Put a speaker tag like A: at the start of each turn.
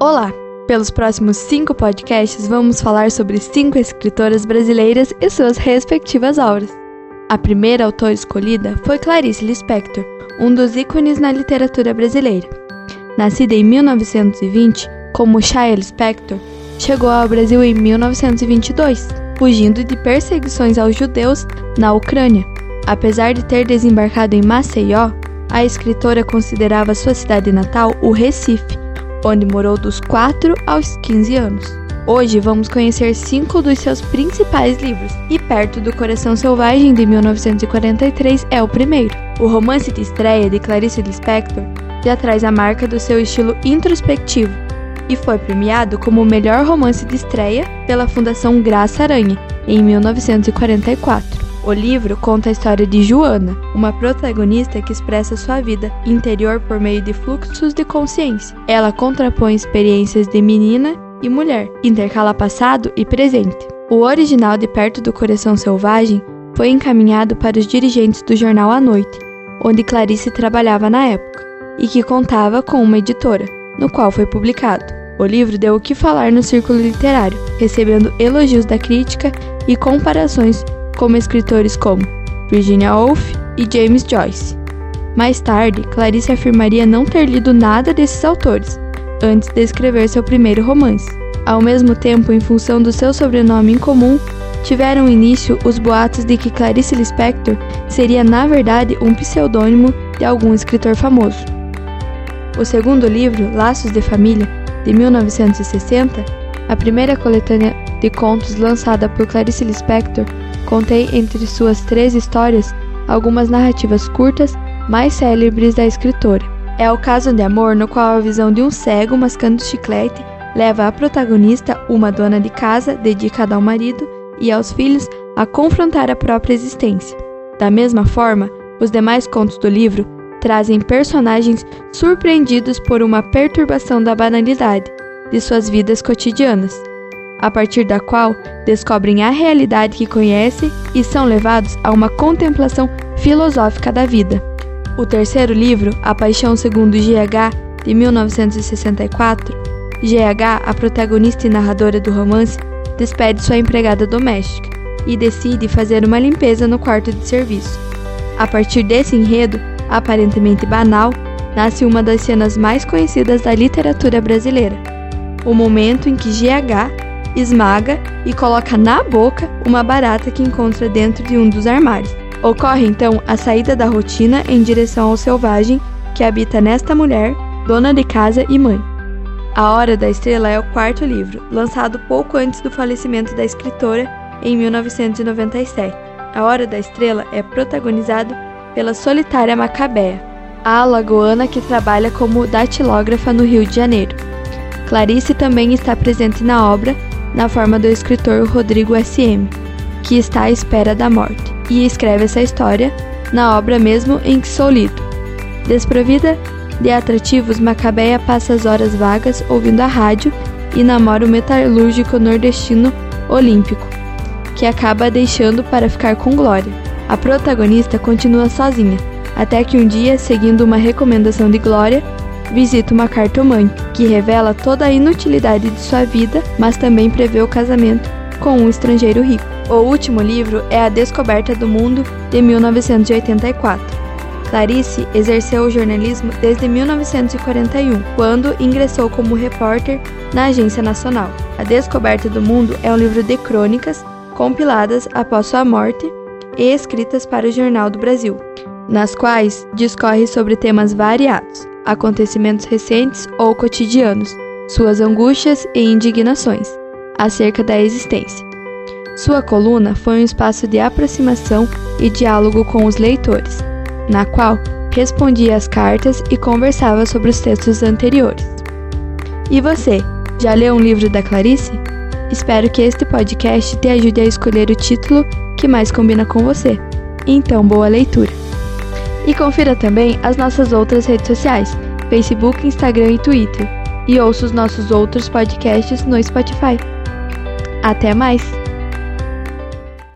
A: Olá! Pelos próximos cinco podcasts, vamos falar sobre cinco escritoras brasileiras e suas respectivas obras. A primeira autora escolhida foi Clarice Lispector, um dos ícones na literatura brasileira. Nascida em 1920 como Shia Lispector, chegou ao Brasil em 1922, fugindo de perseguições aos judeus na Ucrânia. Apesar de ter desembarcado em Maceió, a escritora considerava sua cidade natal o Recife, onde morou dos 4 aos 15 anos. Hoje vamos conhecer cinco dos seus principais livros, e Perto do Coração Selvagem, de 1943, é o primeiro. O romance de estreia de Clarice Lispector já traz a marca do seu estilo introspectivo e foi premiado como o melhor romance de estreia pela Fundação Graça Aranha, em 1944. O livro conta a história de Joana, uma protagonista que expressa sua vida interior por meio de fluxos de consciência. Ela contrapõe experiências de menina e mulher, intercala passado e presente. O original de Perto do Coração Selvagem foi encaminhado para os dirigentes do jornal à noite, onde Clarice trabalhava na época, e que contava com uma editora, no qual foi publicado. O livro deu o que falar no círculo literário, recebendo elogios da crítica e comparações com escritores como Virginia Woolf e James Joyce. Mais tarde, Clarice afirmaria não ter lido nada desses autores, antes de escrever seu primeiro romance. Ao mesmo tempo, em função do seu sobrenome incomum, tiveram início os boatos de que Clarice Lispector seria na verdade um pseudônimo de algum escritor famoso. O segundo livro, Laços de Família, de 1960, a primeira coletânea de contos lançada por Clarice Lispector, contém entre suas três histórias algumas narrativas curtas mais célebres da escritora. É o caso de amor no qual a visão de um cego mascando chiclete leva a protagonista, uma dona de casa dedicada ao marido e aos filhos, a confrontar a própria existência. Da mesma forma, os demais contos do livro trazem personagens surpreendidos por uma perturbação da banalidade de suas vidas cotidianas, a partir da qual descobrem a realidade que conhecem e são levados a uma contemplação filosófica da vida. O terceiro livro, A Paixão Segundo GH, de 1964, GH, a protagonista e narradora do romance, despede sua empregada doméstica e decide fazer uma limpeza no quarto de serviço. A partir desse enredo, aparentemente banal, nasce uma das cenas mais conhecidas da literatura brasileira. O momento em que GH esmaga e coloca na boca uma barata que encontra dentro de um dos armários. Ocorre então a saída da rotina em direção ao selvagem que habita nesta mulher, dona de casa e mãe. A Hora da Estrela é o quarto livro, lançado pouco antes do falecimento da escritora em 1997. A Hora da Estrela é protagonizado pela solitária Macabea, a alagoana que trabalha como datilógrafa no Rio de Janeiro. Clarice também está presente na obra na forma do escritor Rodrigo S.M., que está à espera da morte, e escreve essa história na obra mesmo em que sou lido. Desprovida de atrativos, Macabeia passa as horas vagas ouvindo a rádio e namora o metalúrgico nordestino olímpico, que acaba deixando para ficar com Glória. A protagonista continua sozinha, até que um dia, seguindo uma recomendação de Glória, visita uma cartomante, que revela toda a inutilidade de sua vida, mas também prevê o casamento com um estrangeiro rico. O último livro é A Descoberta do Mundo, de 1984. Clarice exerceu o jornalismo desde 1941, quando ingressou como repórter na Agência Nacional. A Descoberta do Mundo é um livro de crônicas compiladas após sua morte e escritas para o Jornal do Brasil, nas quais discorre sobre temas variados, acontecimentos recentes ou cotidianos, suas angústias e indignações acerca da existência. Sua coluna foi um espaço de aproximação e diálogo com os leitores, na qual respondia às cartas e conversava sobre os textos anteriores. E você, já leu um livro da Clarice? Espero que este podcast te ajude a escolher o título que mais combina com você. Então, boa leitura! E confira também as nossas outras redes sociais, Facebook, Instagram e Twitter. E ouça os nossos outros podcasts no Spotify. Até mais!